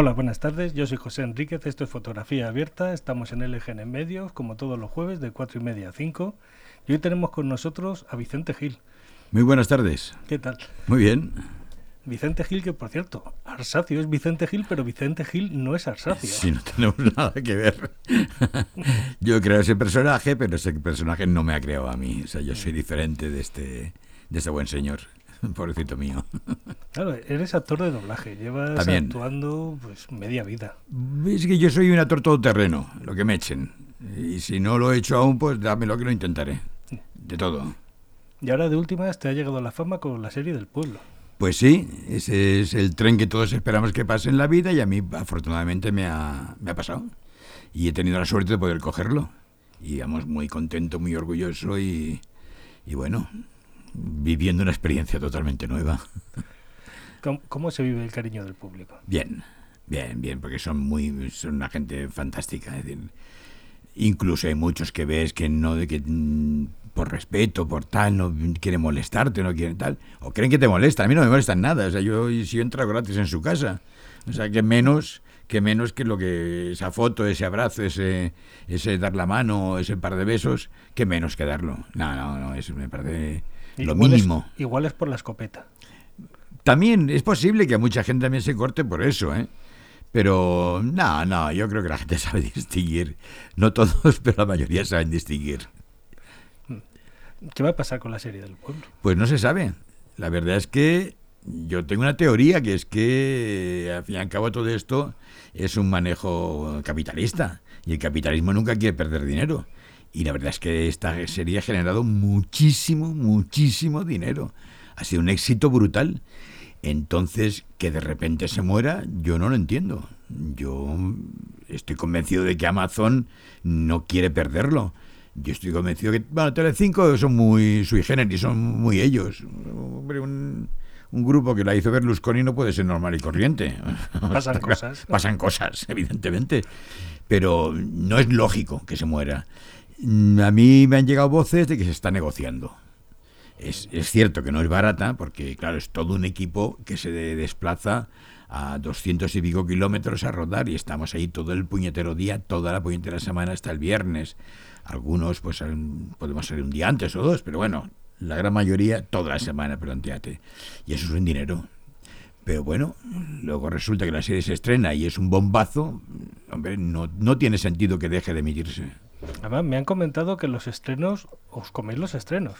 Hola, buenas tardes. Yo soy José Enríquez. Esto es Fotografía Abierta. Estamos en LGN Medios, como todos los jueves, de 4 y media a 5. Y hoy tenemos con nosotros a Vicente Gil. Muy buenas tardes. ¿Qué tal? Muy bien. Vicente Gil, que por cierto, Arsacio es Vicente Gil, pero Vicente Gil no es Arsacio. Sí, no tenemos nada que ver. yo creo ese personaje, pero ese personaje no me ha creado a mí. O sea, yo soy diferente de este, de este buen señor. Pobrecito mío. Claro, eres actor de doblaje, llevas También. actuando pues media vida. Es que yo soy un actor todoterreno, lo que me echen. Y si no lo he hecho aún, pues dámelo que lo intentaré. De todo. Y ahora de últimas te ha llegado la fama con la serie del pueblo. Pues sí, ese es el tren que todos esperamos que pase en la vida y a mí afortunadamente me ha, me ha pasado. Y he tenido la suerte de poder cogerlo. Y vamos, muy contento, muy orgulloso y, y bueno, viviendo una experiencia totalmente nueva. ¿Cómo, cómo se vive el cariño del público? Bien, bien, bien, porque son muy, son una gente fantástica. Es decir, incluso hay muchos que ves que no, de que mm, por respeto, por tal, no quieren molestarte, no quieren tal, o creen que te molestan. A mí no me molestan nada. O sea, yo si yo entro gratis en su casa, o sea, que menos que menos que lo que esa foto, ese abrazo, ese ese dar la mano, ese par de besos, que menos que darlo. No, no, no, eso me parece lo Igual es- mínimo. igual es por la escopeta. También es posible que a mucha gente también se corte por eso, ¿eh? Pero no, no, yo creo que la gente sabe distinguir. No todos, pero la mayoría saben distinguir. ¿Qué va a pasar con la serie del pueblo? Pues no se sabe. La verdad es que yo tengo una teoría que es que al fin y al cabo todo esto es un manejo capitalista y el capitalismo nunca quiere perder dinero. Y la verdad es que esta serie ha generado muchísimo, muchísimo dinero. Ha sido un éxito brutal. Entonces, que de repente se muera, yo no lo entiendo. Yo estoy convencido de que Amazon no quiere perderlo. Yo estoy convencido que, bueno, Telecinco son muy sui generis, son muy ellos. Hombre, un, un grupo que la hizo Berlusconi no puede ser normal y corriente. Pasan cosas. Pasan cosas, evidentemente. Pero no es lógico que se muera. Mm, A mí me han llegado voces de que se está negociando. Es, es cierto que no es barata, porque claro, es todo un equipo que se de- desplaza a 200 y pico kilómetros a rodar y estamos ahí todo el puñetero día, toda la puñetera semana hasta el viernes. Algunos pues podemos salir un día antes o dos, pero bueno, la gran mayoría toda la semana, planteate. Y eso es un dinero. Pero bueno, luego resulta que la serie se estrena y es un bombazo, hombre, no, no tiene sentido que deje de emitirse. Además, me han comentado que los estrenos, os coméis los estrenos.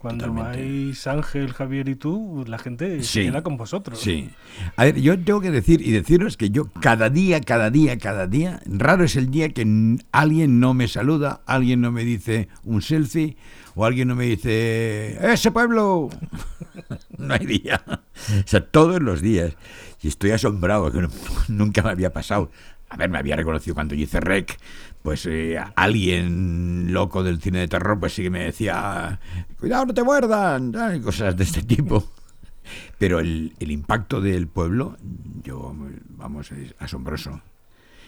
Cuando Totalmente. vais Ángel, Javier y tú, la gente se Sí. queda con vosotros. Sí. A ver, yo tengo que decir y deciros que yo cada día, cada día, cada día, raro es el día que alguien no me saluda, alguien no me dice un selfie o alguien no me dice ¡Ese pueblo! no hay día. O sea, todos los días. Y estoy asombrado, que no- nunca me había pasado. A ver, me había reconocido cuando yo hice rec, pues eh, alguien loco del cine de terror, pues sí que me decía, cuidado, no te muerdan, y cosas de este tipo. Pero el, el impacto del pueblo, yo, vamos, es asombroso.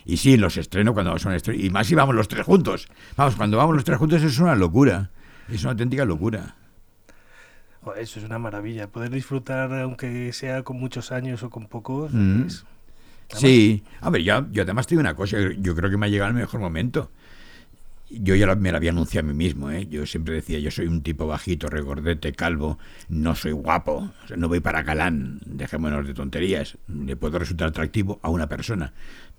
Y sí, los estrenos cuando son estrenos, y más si vamos los tres juntos. Vamos, cuando vamos los tres juntos es una locura. Es una auténtica locura. Eso es una maravilla. Poder disfrutar, aunque sea con muchos años o con pocos, Mm. es- Sí, a ver, yo, yo además te digo una cosa, yo creo que me ha llegado el mejor momento. Yo ya me lo había anunciado a mí mismo, ¿eh? Yo siempre decía, yo soy un tipo bajito, regordete, calvo, no soy guapo, o sea, no voy para galán, dejémonos de tonterías. Le puedo resultar atractivo a una persona,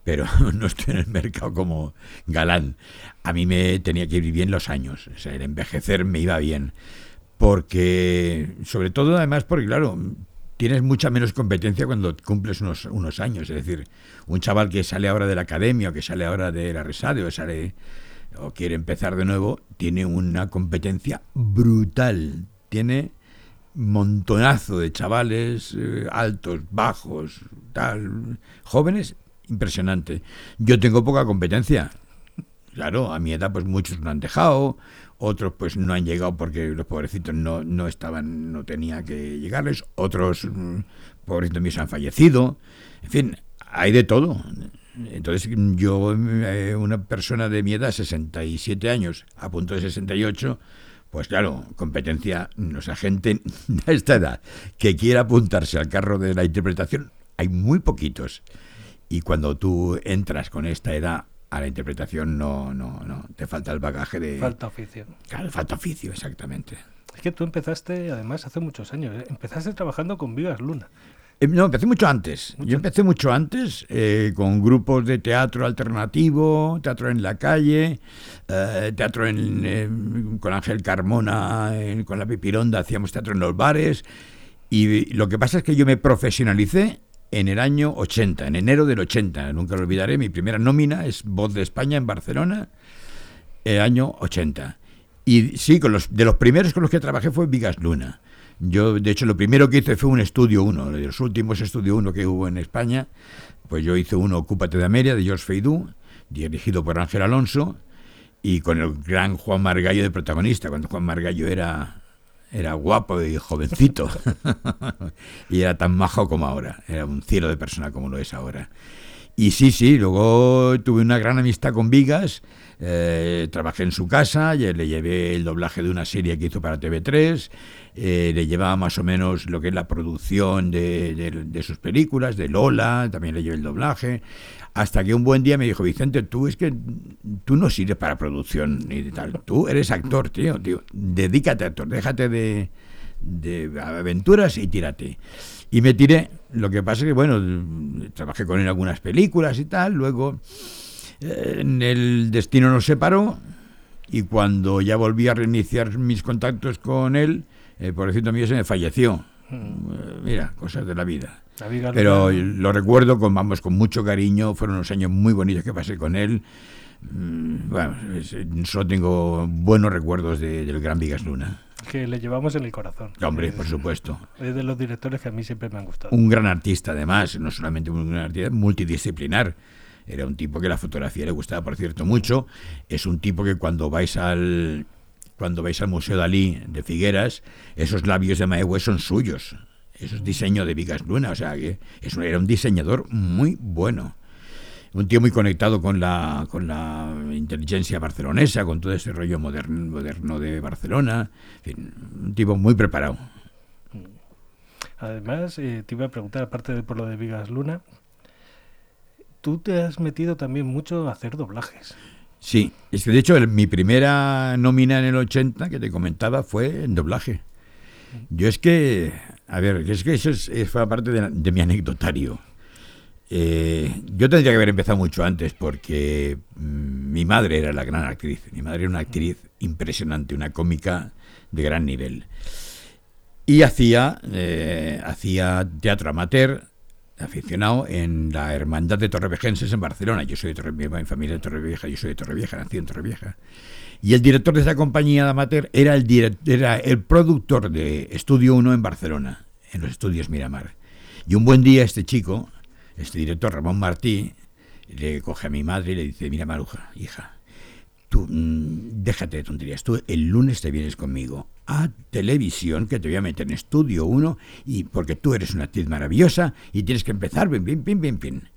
pero no estoy en el mercado como galán. A mí me tenía que ir bien los años, o sea, el envejecer me iba bien. Porque, sobre todo además, porque claro, tienes mucha menos competencia cuando cumples unos, unos años. Es decir, un chaval que sale ahora de la academia o que sale ahora de la Resade o sale o quiere empezar de nuevo, tiene una competencia brutal. Tiene montonazo de chavales eh, altos, bajos, tal, jóvenes, impresionante. Yo tengo poca competencia. Claro, a mi edad pues muchos no han dejado, otros pues no han llegado porque los pobrecitos no, no estaban, no tenía que llegarles, otros mm, pobrecitos míos han fallecido, en fin, hay de todo. Entonces yo, eh, una persona de mi edad, 67 años, a punto de 68, pues claro, competencia, o sea, gente a esta edad que quiera apuntarse al carro de la interpretación, hay muy poquitos. Y cuando tú entras con esta edad a la interpretación, no, no, no, te falta el bagaje de... Falta oficio. Claro, falta oficio, exactamente. Es que tú empezaste, además, hace muchos años, ¿eh? empezaste trabajando con Vigas Luna. Eh, no, empecé mucho antes. Yo empecé mucho antes eh, con grupos de teatro alternativo, teatro en la calle, teatro en, con Ángel Carmona, con la Pipironda, hacíamos teatro en los bares. Y lo que pasa es que yo me profesionalicé en el año 80, en enero del 80. Nunca lo olvidaré, mi primera nómina es Voz de España en Barcelona, el año 80. Y sí, con los, de los primeros con los que trabajé fue Vigas Luna. Yo, de hecho, lo primero que hice fue un estudio 1, de los últimos estudio 1 que hubo en España. Pues yo hice uno Ocúpate de Amelia, de George Feydú, dirigido por Ángel Alonso, y con el gran Juan Margallo de protagonista, cuando Juan Margallo era, era guapo y jovencito. y era tan majo como ahora. Era un cielo de persona como lo es ahora. Y sí, sí, luego tuve una gran amistad con Vigas eh, trabajé en su casa, le llevé el doblaje de una serie que hizo para TV3, eh, le llevaba más o menos lo que es la producción de, sus películas, de Lola, también le llevé el doblaje, hasta que un buen día me dijo, Vicente, tú es que tú no sirves para producción ni de tal, tú eres actor, tío, tío dedícate a actor, déjate de, de aventuras y tírate. Y me tiré, lo que pasa es que, bueno, trabajé con él en algunas películas y tal, luego el destino nos separó y cuando ya volví a reiniciar mis contactos con él, por decirlo mío, se me falleció. Mm. Mira, cosas de la vida. Pero lo recuerdo con, vamos, con mucho cariño, fueron unos años muy bonitos que pasé con él. Mm, bueno, solo tengo buenos recuerdos del gran Vigas Luna. Que le llevamos en el corazón. Hombre, por supuesto. Es de los directores que a mí siempre me han gustado. Un gran artista, además, no solamente un gran artista, multidisciplinar. Era un tipo que la fotografía le gustaba, por cierto, mucho. Es un tipo que cuando vais al cuando vais al Museo Dalí de Figueras, esos labios de Maehue son suyos. Eso es diseño de Vigas Luna, o sea que era un diseñador muy bueno. Un tío muy conectado con la, con la inteligencia barcelonesa, con todo ese rollo moderno, moderno de Barcelona. un tipo muy preparado. Además, eh, te iba a preguntar, aparte de por lo de Vigas Luna, tú te has metido también mucho a hacer doblajes. Sí, es que de hecho mi primera nómina en el 80 que te comentaba fue en doblaje. Yo es que, a ver, es que eso es, fue parte de, mi anecdotario. Eh, yo tendría que haber empezado mucho antes porque mm, mi madre era la gran actriz. Mi madre era una actriz impresionante, una cómica de gran nivel. Y hacía, eh, hacía teatro amateur, aficionado en la Hermandad de Torrevejenses en Barcelona. Yo soy de Torrevieja, mi familia de Torrevieja, yo soy de Torrevieja, nací en Torrevieja. Y el director de esa compañía de amateur era el, era el productor de Estudio 1 en Barcelona, en los estudios Miramar. Y un buen día este chico, este director Ramón Martí, le coge a mi madre y le dice, mira Maruja, hija, tú mm, déjate de tonterías, tú el lunes te vienes conmigo a televisión, que te voy a meter en estudio uno, y porque tú eres una actriz maravillosa y tienes que empezar, bien, bien, bien, bien, bien.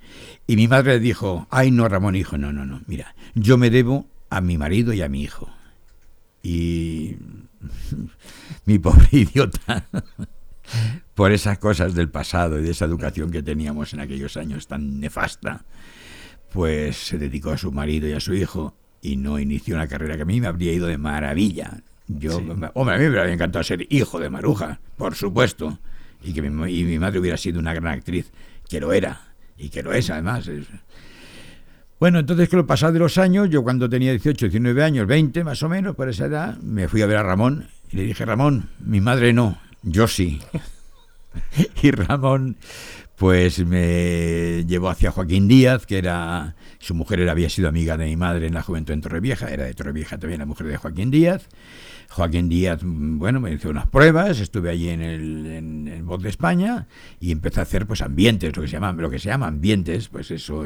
Y mi madre dijo, ay no, Ramón, hijo, no, no, no, mira, yo me debo a mi marido y a mi hijo. Y mi pobre idiota, por esas cosas del pasado y de esa educación que teníamos en aquellos años tan nefasta, pues se dedicó a su marido y a su hijo y no inició una carrera que a mí me habría ido de maravilla. Yo, hombre, a mí me habría encantado ser hijo de Maruja, por supuesto, y que mi, y mi madre hubiera sido una gran actriz, que lo era, y que lo es además. Bueno, entonces que lo pasado de los años, yo cuando tenía 18, 19 años, 20 más o menos, por esa edad, me fui a ver a Ramón y le dije, Ramón, mi madre no, yo sí. y Ramón, pues me llevó hacia Joaquín Díaz, que era su mujer era, había sido amiga de mi madre en la juventud en Torrevieja, era de Torrevieja también la mujer de Joaquín Díaz. Joaquín Díaz, bueno, me hizo unas pruebas, estuve allí en el en, Voz de España y empecé a hacer pues ambientes, lo que se llama, lo que se llama ambientes, pues eso,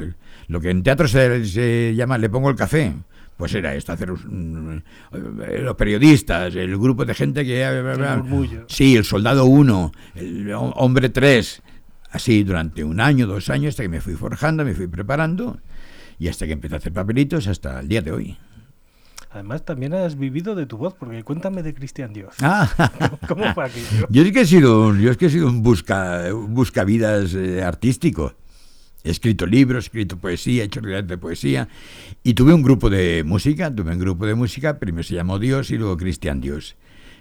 lo que en teatro se, llama le pongo el café, pues era esto, hacer los periodistas, el grupo de gente que... El sí, el soldado 1, el hombre 3, así durante un año, dos años, hasta que me fui forjando, me fui preparando y hasta que empecé a hacer papelitos hasta el día de hoy. Además, también has vivido de tu voz, porque cuéntame de Cristian Dios. Ah. ¿Cómo fue aquello? Yo es que he sido, yo es que he sido un busca, buscavidas eh, artístico. He escrito libros, he escrito poesía, he hecho realidad de poesía. Y tuve un grupo de música, tuve un grupo de música, primero se llamó Dios y luego Cristian Dios.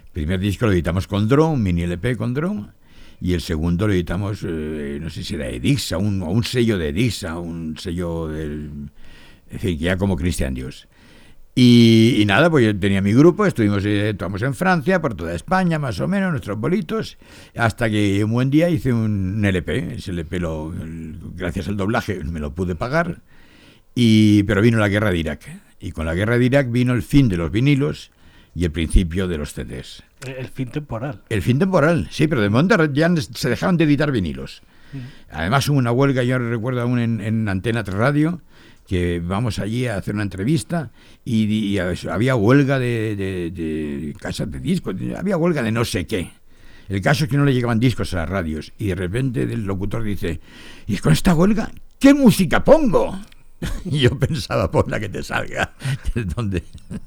El primer disco lo editamos con Drone, mini LP con Drone, y el segundo lo editamos, eh, no sé si era Edixa, un, un sello de Edixa, un sello del... En fin, ya como Cristian Dios. Y, nada, pues yo tenía mi grupo, estuvimos eh, en Francia, por toda España, más o menos, nuestros bolitos, hasta que un buen día hice un LP, ese LP lo, gracias al doblaje me lo pude pagar, y, pero vino la guerra de Irak, y con la guerra de Irak vino el fin de los vinilos y el principio de los CDs. El fin temporal. El fin temporal, sí, pero de momento ya se dejaron de editar vinilos. Además hubo una huelga, yo recuerdo aún en, en Antena 3 Radio, que vamos allí a hacer una entrevista y, había huelga de, de, casas de discos, había huelga de no sé qué. El caso es que no le llegaban discos a las radios y de repente el locutor dice, ¿y con esta huelga qué música pongo? Y yo pensaba, por la que te salga, de donde.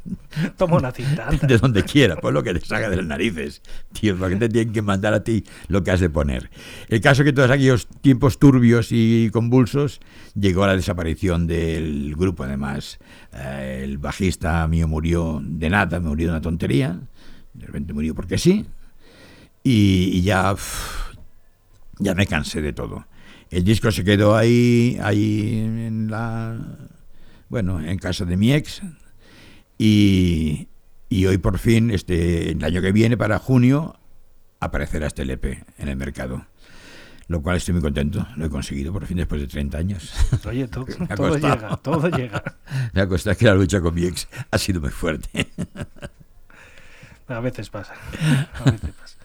Toma una cinta. De donde quiera, por lo que te salga de las narices. Tío, porque te tienen que mandar a ti lo que has de poner. El caso es que todos aquellos tiempos turbios y convulsos llegó a la desaparición del grupo, además. Eh, el bajista mío murió de nada, murió de una tontería. De repente murió porque sí. Y, ya. ya me cansé de todo. El disco se quedó ahí, ahí en la, bueno, en casa de mi ex y, hoy por fin, este, el año que viene, para junio, aparecerá este LP en el mercado. Lo cual estoy muy contento, lo he conseguido por fin después de 30 años. Oye, todo, llega, todo llega. Me ha costado que la lucha con mi ex ha sido muy fuerte. A veces pasa. A veces pasa.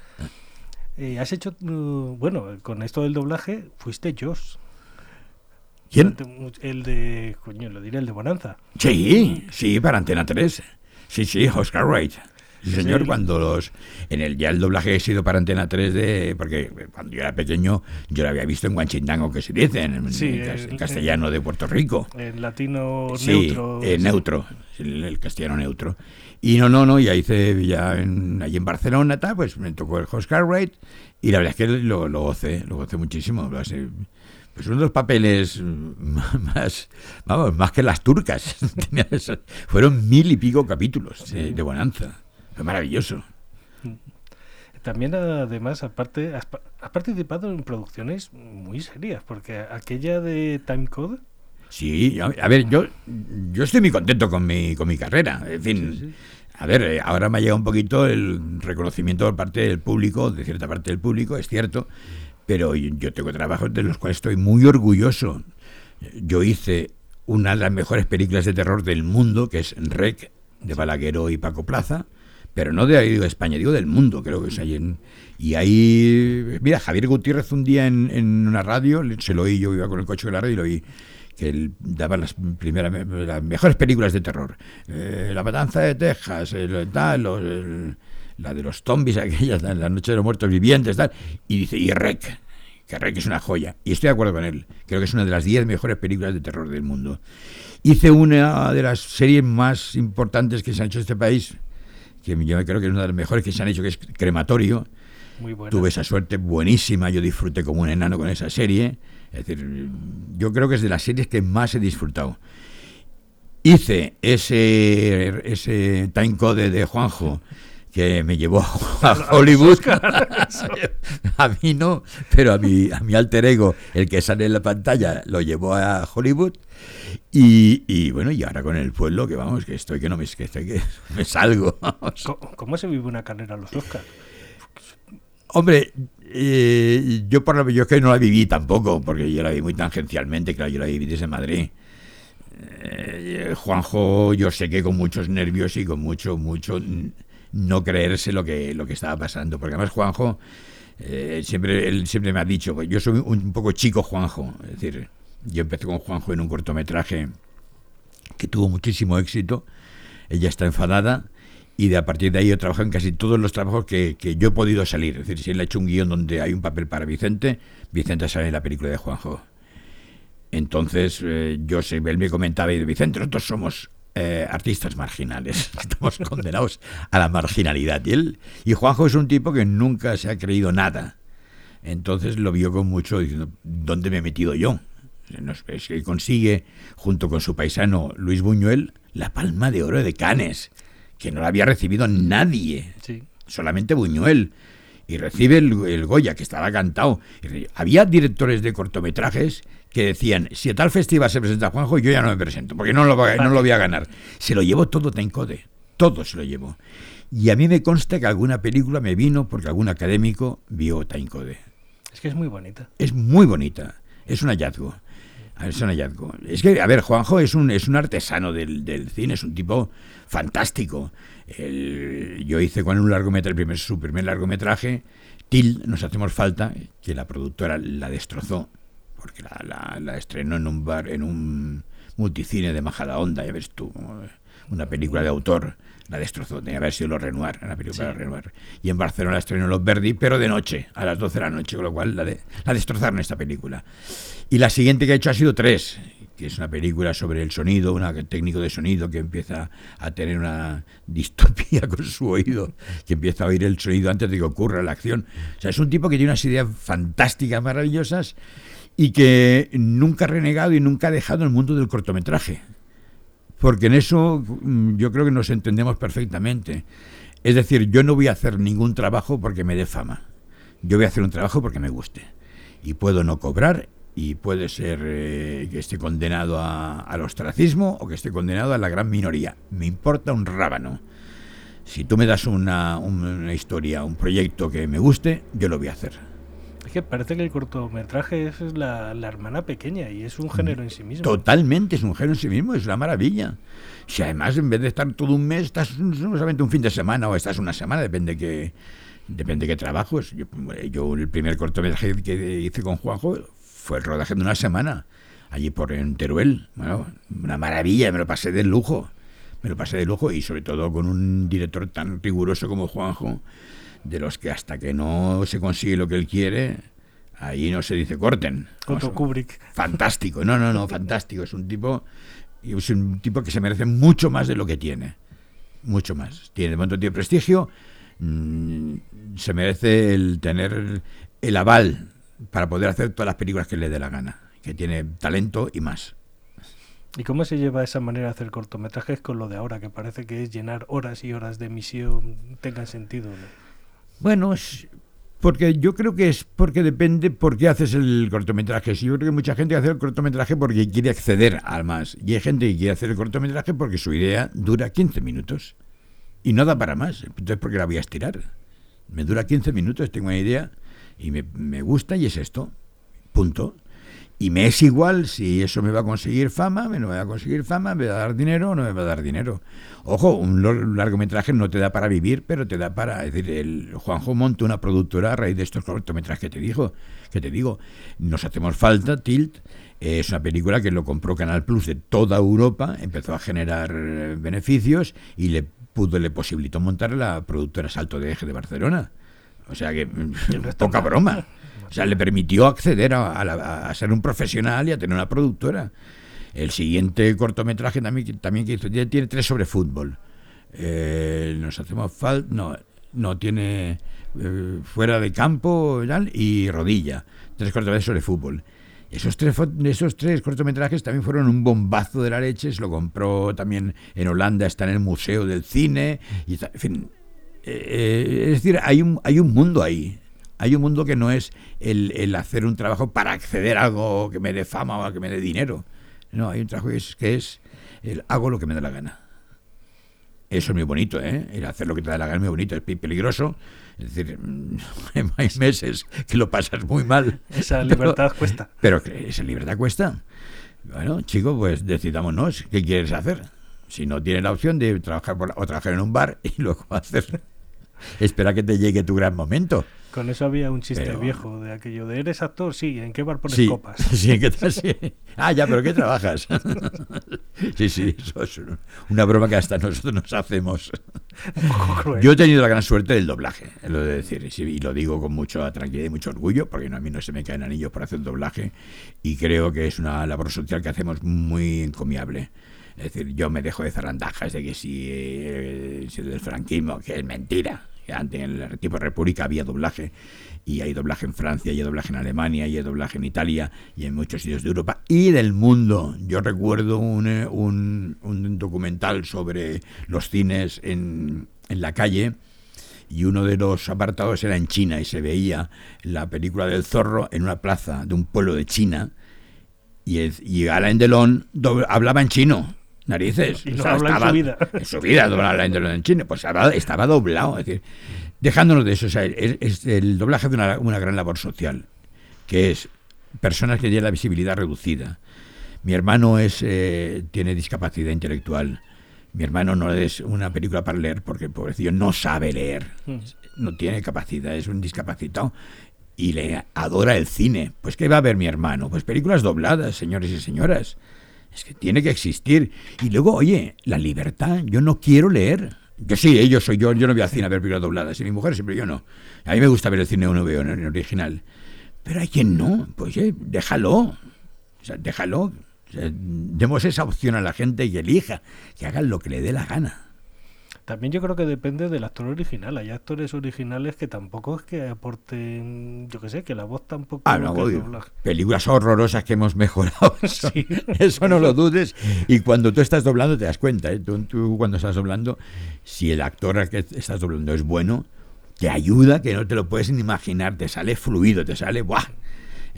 Eh, has hecho, uh, bueno, con esto del doblaje, fuiste Josh. ¿Quién? El de, coño, lo diré, el de Bonanza. Sí, sí, para Antena 3. Sí, sí, Oscar Wright. Sí, señor, cuando los. En el ya el doblaje he sido para Antena 3 de. Porque cuando yo era pequeño, yo lo había visto en Guanchindango, que se dice, en, castellano de Puerto Rico. En latino neutro. Sí, neutro, el, castellano neutro. Y no, no, no, ya hice ya en, allí en Barcelona, tal, pues me tocó el Oscar Wright y la verdad es que lo, lo gocé, lo gocé muchísimo. Pues uno de los papeles más, vamos, más que las turcas. Fueron mil y pico capítulos de, de Bonanza. Maravilloso. También, además, aparte, has, participado en producciones muy serias, porque aquella de Timecode. Sí, a, ver, yo, yo estoy muy contento con mi, con mi carrera. En fin, a ver, eh, ahora me ha llegado un poquito el reconocimiento por parte del público, de cierta parte del público, es cierto, pero yo tengo trabajos de los cuales estoy muy orgulloso. Yo hice una de las mejores películas de terror del mundo, que es Rec, de Balagueró y Paco Plaza pero no de, de España, digo del mundo, creo que es ahí. En, y ahí, mira, Javier Gutiérrez un día en, una radio, se lo oí, yo iba con el coche de la radio y lo oí, que él daba las primeras, las mejores películas de terror. Eh, la matanza de Texas, tal, la de los zombies, aquellas, la noche de los muertos vivientes, y dice, y Rec, que Rec es una joya. Y estoy de acuerdo con él, creo que es una de las 10 mejores películas de terror del mundo. Hice una de las series más importantes que se han hecho en este país, que yo creo que es una de las mejores que se han hecho, que es Crematorio. Muy Tuve esa suerte buenísima, yo disfruté como un enano con esa serie. Es decir, yo creo que es de las series que más he disfrutado. Hice ese, ese time code de Juanjo que me llevó a Hollywood. a mí no, pero a mi, a mi alter ego, el que sale en la pantalla, lo llevó a Hollywood. Y, bueno, y ahora con el pueblo, que vamos, que estoy que no me, que estoy, que me salgo. ¿Cómo, se vive una carrera a los Oscars? Hombre, eh, yo por lo yo es que no la viví tampoco, porque yo la vi muy tangencialmente, claro, yo la viví desde Madrid. Eh, Juanjo, yo sé que con muchos nervios y con mucho, mucho no creerse lo que, lo que estaba pasando, porque además Juanjo eh, siempre, él siempre me ha dicho, yo soy un poco chico Juanjo, es decir, yo empecé con Juanjo en un cortometraje que tuvo muchísimo éxito. Ella está enfadada y de a partir de ahí yo trabajo en casi todos los trabajos que, yo he podido salir. Es decir, si él ha hecho un guion donde hay un papel para Vicente, Vicente sale en la película de Juanjo. Entonces, eh, yo sé, él me comentaba y de Vicente, nosotros somos eh, artistas marginales, estamos condenados a la marginalidad. Y, él, y Juanjo es un tipo que nunca se ha creído nada. Entonces lo vio con mucho diciendo, ¿dónde me he metido yo? Es que consigue, junto con su paisano Luis Buñuel, la palma de oro de Canes, que no la había recibido nadie, solamente Buñuel. Y recibe el, Goya, que estaba cantado. había directores de cortometrajes que decían, si a tal festival se presenta Juanjo, yo ya no me presento, porque no lo, no lo voy a ganar. Se lo llevó todo Tencode, todo se lo llevó. Y a mí me consta que alguna película me vino porque algún académico vio Taincode. Es que es muy bonita. Es muy bonita. Es un hallazgo. Es un hallazgo. Es que, a ver, Juanjo es un, es un artesano del, cine, es un tipo fantástico. yo hice con un largometraje, el primer, su primer largometraje, Til, Nos Hacemos Falta, que la productora la destrozó, porque la, la, estrenó en un bar, en un multicine de Majada Onda, ya ves tú, una película de autor la destrozó. Tenía que haber sido los Renoir, la película de Renoir. Y en Barcelona estrenó Los Verdi, pero de noche, a las 12 de la noche, con lo cual la, de, la destrozaron esta película. Y la siguiente que ha hecho ha sido Tres, que es una película sobre el sonido, un técnico de sonido que empieza a tener una distopía con su oído, que empieza a oír el sonido antes de que ocurra la acción. O sea, es un tipo que tiene unas ideas fantásticas, maravillosas, y que nunca ha renegado y nunca ha dejado el mundo del cortometraje porque en eso mm, yo creo que nos entendemos perfectamente. Es decir, yo no voy a hacer ningún trabajo porque me dé fama. Yo voy a hacer un trabajo porque me guste. Y puedo no cobrar y puede ser eh, que esté condenado a, al ostracismo o que esté condenado a la gran minoría. Me importa un rábano. Si tú me das una, una historia, un proyecto que me guste, yo lo voy a hacer. Es que parece que el cortometraje es la, hermana pequeña y es un género en sí mismo. Totalmente, es un género en sí mismo, es una maravilla. Si además en vez de estar todo un mes, estás solamente un fin de semana o estás una semana, depende que depende qué trabajos. Yo, yo el primer cortometraje que hice con Juanjo fue el rodaje de una semana, allí por en Teruel. Bueno, una maravilla, me lo pasé de lujo. Me lo pasé de lujo y sobre todo con un director tan riguroso como Juanjo de los que hasta que no se consigue lo que él quiere, ahí no se dice corten. Otto Kubrick. Fantástico, no, no, no, fantástico. Es un tipo, es un tipo que se merece mucho más de lo que tiene. Mucho más. Tiene de momento tiene prestigio, mm, se merece el tener el aval para poder hacer todas las películas que le dé la gana, que tiene talento y más. ¿Y cómo se lleva esa manera de hacer cortometrajes con lo de ahora, que parece que es llenar horas y horas de emisión, tenga sentido? ¿no? Bueno, porque yo creo que es porque depende por qué haces el cortometraje. yo creo que mucha gente hace el cortometraje porque quiere acceder al más. Y hay gente que quiere hacer el cortometraje porque su idea dura 15 minutos. Y no da para más. Entonces, ¿por qué la voy a estirar? Me dura 15 minutos, tengo una idea y me, me gusta y es esto. Punto. Y me es igual si eso me va a conseguir fama, me no va a conseguir fama, me va a dar dinero o no me va a dar dinero. Ojo, un largometraje no te da para vivir, pero te da para. Es decir, el Juanjo monta una productora a raíz de estos cortometrajes que te digo. Que te digo, nos hacemos falta, Tilt. Es una película que lo compró Canal Plus de toda Europa, empezó a generar eh, beneficios y le pudo, le posibilitó montar la productora Salto de Eje de Barcelona. O sea que, poca broma. O sea, le permitió acceder a, ser un profesional y a tener una productora. El siguiente cortometraje también, también que hizo, tiene tres sobre fútbol. Eh, nos hacemos falta, no, no tiene eh, fuera de campo y rodilla. Tres cortometrajes sobre fútbol. Esos tres, esos tres cortometrajes también fueron un bombazo de la leche. Se lo compró también en Holanda, está en el Museo del Cine. Y, en fin, eh, es decir, hay un, hay un mundo ahí. Hay un mundo que no es el, hacer un trabajo para acceder a algo que me dé fama o que me dé dinero. No, hay un trabajo que es, que es el hago lo que me da la gana. Eso es muy bonito, ¿eh? El hacer lo que te da la gana es muy bonito, es peligroso. Es decir, hay meses que lo pasas muy mal. Esa libertad cuesta. Pero esa libertad cuesta. Bueno, chico, pues decidámonos qué quieres hacer. Si no tienes la opción de trabajar o trabajar en un bar y luego hacer espera que te llegue tu gran momento. Con eso había un chiste viejo de aquello de eres actor, sí, ¿en qué bar pones copas? Sí, ¿en qué sí. Ah, ya, pero ¿qué trabajas? sí, sí, eso es una broma que hasta nosotros nos hacemos. Yo he tenido la gran suerte del doblaje, lo de decir, y lo digo con mucha tranquilidad y mucho orgullo, porque a mí no se me caen anillos por hacer doblaje, y creo que es una labor social que hacemos muy encomiable. Es decir, yo me dejo de zarandajas de que si, eh, si del franquismo, que es mentira, Antes en el tipo República había doblaje y hay doblaje en Francia, y hay doblaje en Alemania, y hay doblaje en Italia y en muchos sitios de Europa y del mundo. Yo recuerdo un, eh, un, un documental sobre los cines en, en la calle y uno de los apartados era en China y se veía la película del zorro en una plaza de un pueblo de China y, y Alain Delon hablaba en chino narices. Y no habla estaba, en su vida. En su vida doblaba en chino. Pues estaba, estaba doblado. Es decir, dejándonos de eso, o sea, es, es el doblaje de una, una, gran labor social, que es personas que tienen la visibilidad reducida. Mi hermano es eh, tiene discapacidad intelectual. Mi hermano no es una película para leer porque el pobrecillo no sabe leer, no tiene capacidad, es un discapacitado y le adora el cine. Pues ¿qué va a ver mi hermano? Pues películas dobladas, señores y señoras. Es que tiene que existir. Y luego, oye, la libertad, yo no quiero leer. Yo sí, eh, yo soy yo, yo no voy al cine a ver películas dobladas, y mi mujer siempre yo no. A mí me gusta ver el cine uno veo en original. Pero hay quien no, pues eh, déjalo. O sea, déjalo. Demos esa opción a la gente y elija, que hagan lo que le dé la gana. También yo creo que depende del actor original. Hay actores originales que tampoco es que aporten, yo qué sé, que la voz tampoco. Ah, no, películas horrorosas que hemos mejorado. Eso, sí. eso no lo dudes. Y cuando tú estás doblando te das cuenta. ¿eh? Tú, tú, cuando estás doblando, si el actor al que estás doblando es bueno, te ayuda que no te lo puedes ni imaginar. Te sale fluido, te sale ¡buah!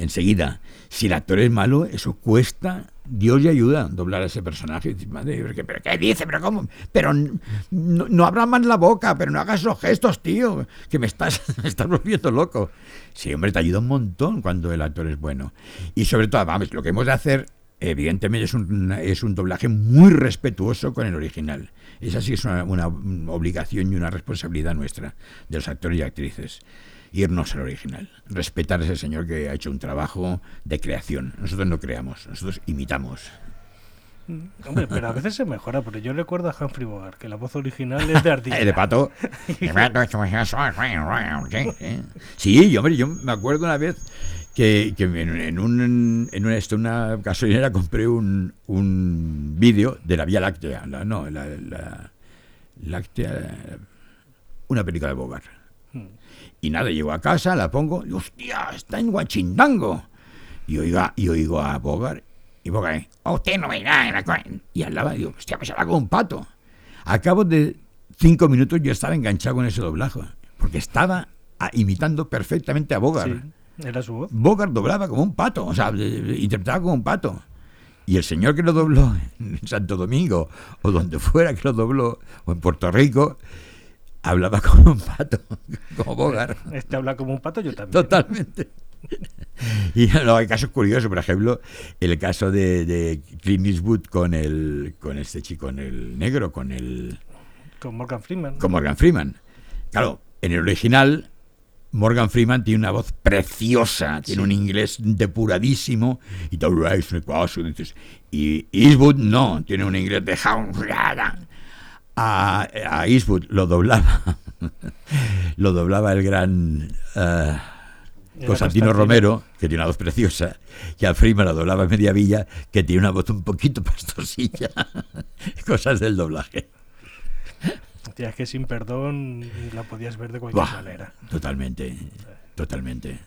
Enseguida. Si el actor es malo, eso cuesta Dios le ayuda a doblar a ese personaje. Madre, ¿pero qué dice? ¿Pero cómo? Pero no, no abras más la boca, pero no hagas esos gestos, tío, que me estás, me estás volviendo loco. Sí, hombre, te ayuda un montón cuando el actor es bueno. Y sobre todo, vamos, lo que hemos de hacer, evidentemente, es un, es un doblaje muy respetuoso con el original. Esa sí es una obligación y una responsabilidad nuestra, de los actores y actrices irnos al original, respetar a ese señor que ha hecho un trabajo de creación. Nosotros no creamos, nosotros imitamos. Hombre, pero a veces se mejora, porque yo recuerdo a Humphrey Bogart, que la voz original es de ardilla. de pato. sí, hombre, yo me acuerdo una vez que, que en, un, en una, esto, una gasolinera compré un, un vídeo de la Vía Láctea, la, no, la, la Láctea, una película de Bogart. Y nada, llego a casa, la pongo, y hostia, está en Guachindango. Y oiga, y oigo a Bogart, y Bogart, oh, usted no me da. Y al lado digo, hostia, me se con un pato. A cabo de cinco minutos yo estaba enganchado con ese doblaje, porque estaba a, imitando perfectamente a Bogart. Sí, era su voz. Bogart doblaba como un pato, o sea, interpretaba como un pato. Y el señor que lo dobló en Santo Domingo, o donde fuera que lo dobló, o en Puerto Rico, hablaba como un pato, como Bogart. Este habla como un pato, yo también. Totalmente. Y no, hay casos curiosos, por ejemplo, el caso de, de Clint Eastwood con el con este chico, con el negro, con el con Morgan Freeman. Con Morgan Freeman. Claro, en el original Morgan Freeman tiene una voz preciosa, tiene sí. un inglés depuradísimo y todo y Eastwood no, tiene un inglés de a, a Eastwood lo doblaba. Lo doblaba el gran uh, Constantino Romero que tiene una voz preciosa y a Freeman lo doblaba Media Villa que tiene una voz un poquito pastosilla. Cosas del doblaje. Tía, es que sin perdón la podías ver de cualquier Buah, manera. totalmente totalmente.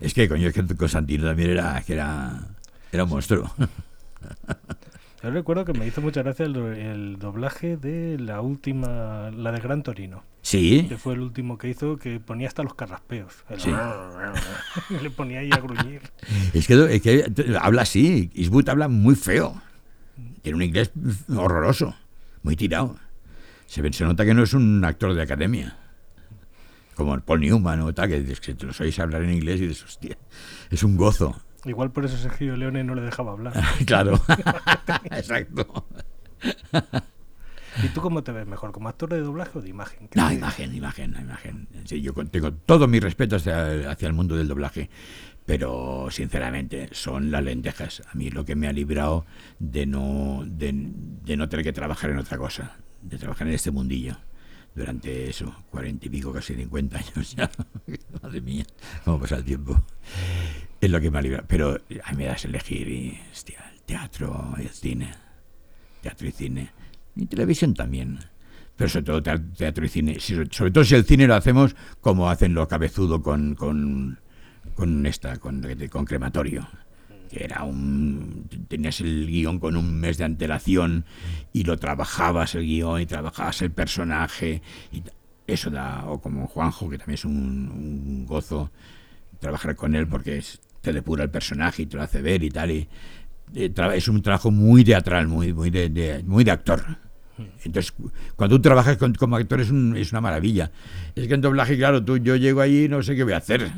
Es que coño es que Constantino también era que era era un monstruo Yo recuerdo que me hizo mucha gracia el, el, doblaje de la última, la de Gran Torino. Sí. Que fue el último que hizo, que ponía hasta los carraspeos. Sí. Le ponía ahí a gruñir. Es que, es que habla así. Eastwood habla muy feo. Tiene un inglés horroroso. Muy tirado. Se, ve- se nota que no es un actor de academia. Como el Paul Newman o tal, que, dices que te los oís hablar en inglés y dices, hostia, es un gozo. Igual por eso Sergio Leone no le dejaba hablar. claro. Exacto. ¿Y tú cómo te ves mejor? ¿Como actor de doblaje o de imagen? ¿Qué No, imagen, imagen, imagen. Sí, yo tengo todo mi respeto hacia, hacia el mundo del doblaje, pero sinceramente son las lentejas. A mí lo que me ha librado de no, de, de no tener que trabajar en otra cosa, de trabajar en este mundillo durante eso, cuarenta y pico, casi cincuenta años ya. Madre mía, cómo pasa el tiempo. Es lo que me ha librado. Pero a mí me das a elegir y, hostia, el teatro y el cine. Teatro y cine. Y televisión también. pero sobre todo teatro, y cine. sobre todo si el cine lo hacemos como hacen los cabezudo con, con, con esta, con, con crematorio era un tenías el guion con un mes de antelación y lo trabajabas el guion y trabajabas el personaje y eso da o como Juanjo que también es un, gozo trabajar con él porque te depura el personaje y te lo hace ver y tal y, es un trabajo muy teatral muy muy de, muy de actor entonces, cuando tú trabajas como actor es, es, una maravilla. Es que en doblaje, claro, tú, yo llego allí y no sé qué voy a hacer.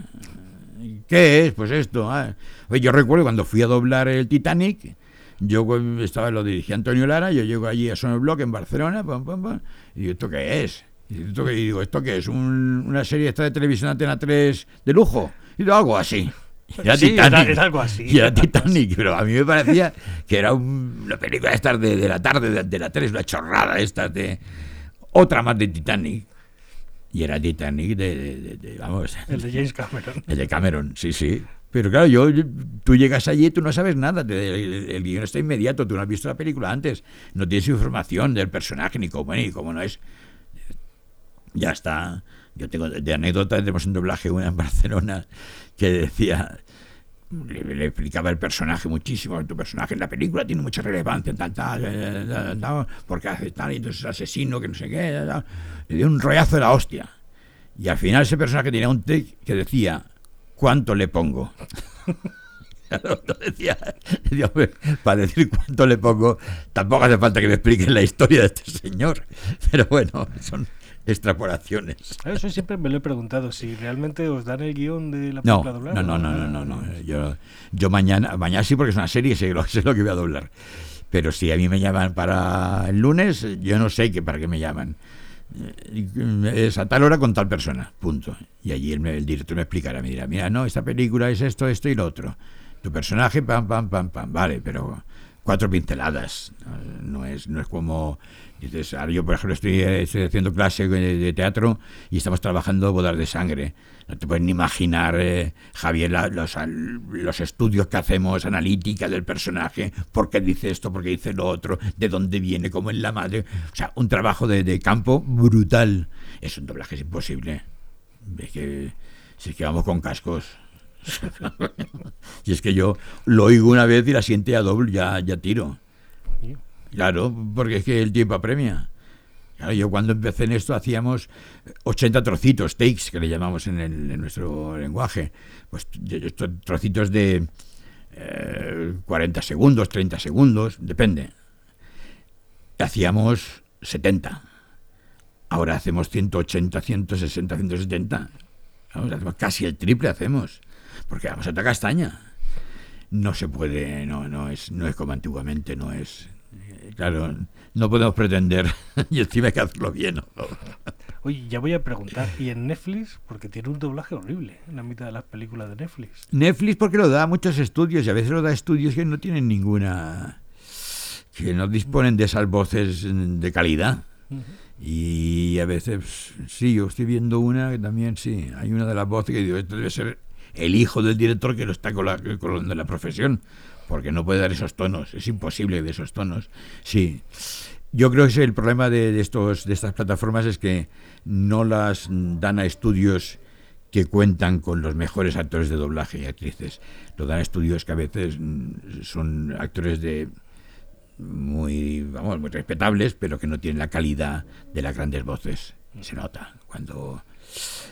¿Qué es? Pues esto. Ah. yo recuerdo cuando fui a doblar el Titanic, yo estaba, lo dirigía Antonio Lara, yo llego allí a Sonoblock en Barcelona, y digo, ¿esto qué es? Y, digo, ¿esto qué es? una serie esta de televisión Antena 3 de lujo. Y digo, algo así. Era Titanic. Era, algo así. Y era Titanic, pero a mí me parecía que era una película esta de, de la tarde, de, de la 3, una chorrada esta de... Otra más de Titanic. Y era Titanic de, de, vamos. El de James Cameron. El de Cameron, sí, sí. Pero claro, yo, tú llegas allí y tú no sabes nada. El, guion está inmediato, tú no has visto la película antes. No tienes información del personaje, ni cómo, ni cómo no es. Ya está. Yo tengo de anécdota, tenemos un doblaje una en Barcelona que decía, le, explicaba el personaje muchísimo. Tu personaje en la película tiene mucha relevancia, tal, tal, porque hace tal, y entonces es asesino, que no sé qué. Le dio un rollazo de la hostia. Y al final ese personaje tenía un tic que decía, ¿cuánto le pongo? decía, para decir cuánto le pongo, tampoco hace falta que me expliquen la historia de este señor. Pero bueno, son extrapolaciones. Eso siempre me lo he preguntado, si realmente os dan el guion de la película no, No, no, no, no, no, Yo, yo mañana, mañana sí porque es una serie, sé lo, sé lo que voy a doblar. Pero si a mí me llaman para el lunes, yo no sé qué para qué me llaman. Eh, es a tal hora con tal persona, punto. Y allí el, el director me explicará, me dirá, mira, no, esta película es esto, esto y lo otro. Tu personaje, pam, pam, pam, pam, vale, pero cuatro pinceladas. No es, no es como Dices, ahora yo, por ejemplo, estoy, haciendo clase de, teatro y estamos trabajando bodas de sangre. No te puedes ni imaginar, eh, Javier, los, los, estudios que hacemos, analítica del personaje, por qué dice esto, por qué dice lo otro, de dónde viene, cómo es la madre. O sea, un trabajo de, campo brutal. Es un doblaje es imposible. Es que, si es que vamos con cascos. y es que yo lo oigo una vez y la siente a doble, ya, ya tiro. Claro, porque es que el tiempo apremia. yo cuando empecé en esto hacíamos 80 trocitos, takes, que le llamamos en, el, nuestro lenguaje. Pues trocitos de 40 eh, segundos, 30 segundos, depende. Hacíamos 70. Ahora hacemos 180, 160, 170. hacemos casi el triple hacemos. Porque vamos a castaña. No se puede, no, no es, no es como antiguamente, no es, claro, no podemos pretender y encima hay que hacerlo bien. Oye, ya voy a preguntar, ¿y en Netflix? Porque tiene un doblaje horrible en la mitad de las películas de Netflix. Netflix porque lo da a muchos estudios y a veces lo da a estudios que no tienen ninguna... que no disponen de esas voces de calidad. Y a veces, sí, yo estoy viendo una que también, sí, hay una de las voces que digo, esto debe ser el hijo del director que lo está con la, con la profesión porque no puede dar esos tonos, es imposible de esos tonos. Sí, yo creo que el problema de, estos, de estas plataformas es que no las dan a estudios que cuentan con los mejores actores de doblaje y actrices. Lo dan a estudios que a veces mm, son actores de muy, vamos, muy respetables, pero que no tienen la calidad de las grandes voces. Se nota cuando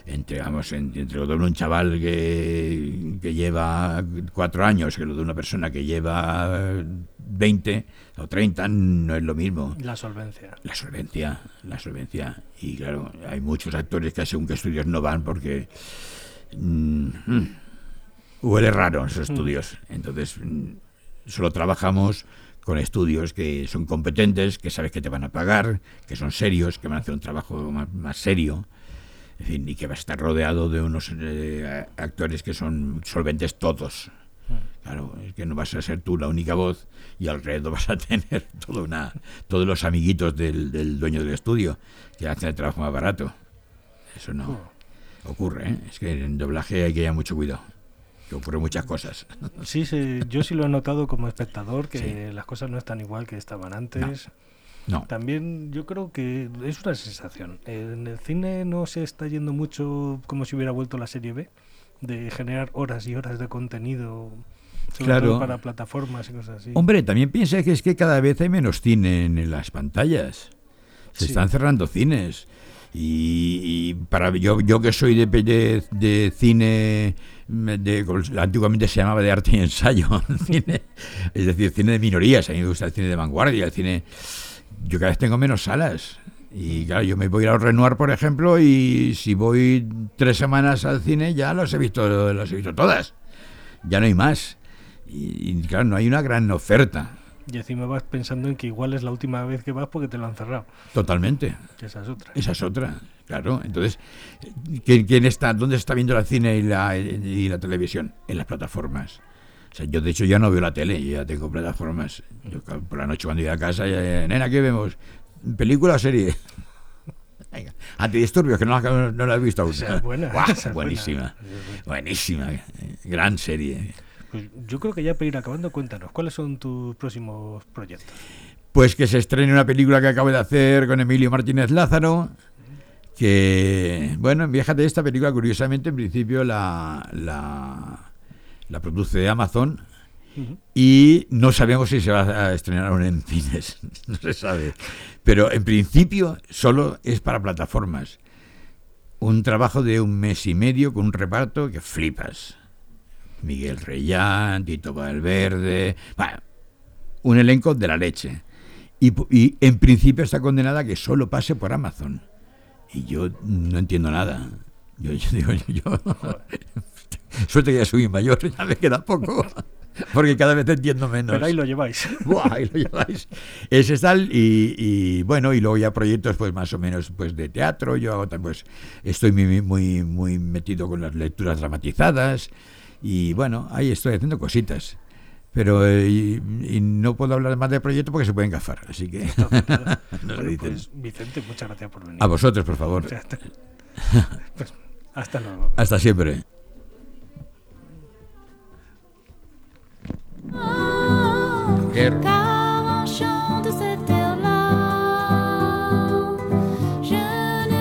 entre, vamos, entre lo de un chaval que, que, lleva cuatro años que lo de una persona que lleva 20 o 30 no es lo mismo. La solvencia. La solvencia, la solvencia. Y claro, hay muchos actores que según que estudios no van porque mm, huele raro esos mm. estudios. Entonces, mm, solo trabajamos con estudios que son competentes, que sabes que te van a pagar, que son serios, que van a hacer un trabajo más serio en fin, y que va a estar rodeado de unos eh, actores que son solventes todos. Claro, es que no vas a ser tú la única voz y alrededor vas a tener todo una, todos los amiguitos del, dueño del estudio que hacen el trabajo más barato. Eso no ocurre, ¿eh? es que en doblaje hay que tener mucho cuidado. Que ocurren muchas cosas. Sí, sí, yo sí lo he notado como espectador, que las cosas no están igual que estaban antes. No. También yo creo que es una sensación. En el cine no se está yendo mucho como si hubiera vuelto la serie B, de generar horas y horas de contenido, sobre Claro. todo para plataformas y cosas así. Hombre, también piensa que es que cada vez hay menos cine en las pantallas. Se Sí. están cerrando cines. Y, y para yo, yo que soy de, de, de cine, de, antiguamente se llamaba de arte y ensayo, cine, es decir, cine de minorías. A mí me gusta el cine de vanguardia, el cine. Yo cada vez tengo menos salas. Y claro, yo me voy a ir a Renoir, por ejemplo, y si voy tres semanas al cine, ya los he visto, las he visto todas. Ya no hay más. Y, y, claro, no hay una gran oferta. Y encima vas pensando en que igual es la última vez que vas porque te lo han cerrado. Totalmente. Que esa es otra. Esa es otra, claro. Entonces, ¿quién, quién está, ¿dónde se está viendo el cine y la, y la televisión? En las plataformas. O sea, yo de hecho ya no veo la tele, yo ya tengo plataformas. Yo por la noche cuando voy a casa, ya, nena, ¿qué vemos? ¿Película o serie? Venga, Antidisturbios, que no la, no la he visto aún. Esa es buena, Buah, esa es buenísima, buena. buenísima, gran serie. Pues yo creo que ya para ir acabando, cuéntanos, ¿cuáles son tus próximos proyectos? Pues que se estrene una película que acabo de hacer con Emilio Martínez Lázaro, que, bueno, fíjate, esta película curiosamente en principio la, la, la produce Amazon y no sabemos si se va a estrenar aún en cines, no se sabe. Pero en principio solo es para plataformas. Un trabajo de un mes y medio con un reparto que flipas. Miguel Reyán, Tito Valverde, bueno, un elenco de la leche. Y, y en principio está condenada a que solo pase por Amazon. Y yo no entiendo nada. Yo, yo digo, yo, suerte que ya soy mayor, ya me queda poco. Porque cada vez entiendo menos. Pero ahí lo lleváis. Buah, ahí lo lleváis. Ese es tal y, y, bueno, y luego ya proyectos pues más o menos pues de teatro. Yo hago pues estoy muy muy muy metido con las lecturas dramatizadas y bueno, ahí estoy haciendo cositas. Pero eh, y, y no puedo hablar más de proyectos porque se pueden gafar, así que nos Bueno, dicen. pues Vicente, muchas gracias por venir. a vosotros, por favor. Pues, hasta luego. Hasta siempre. Mujer.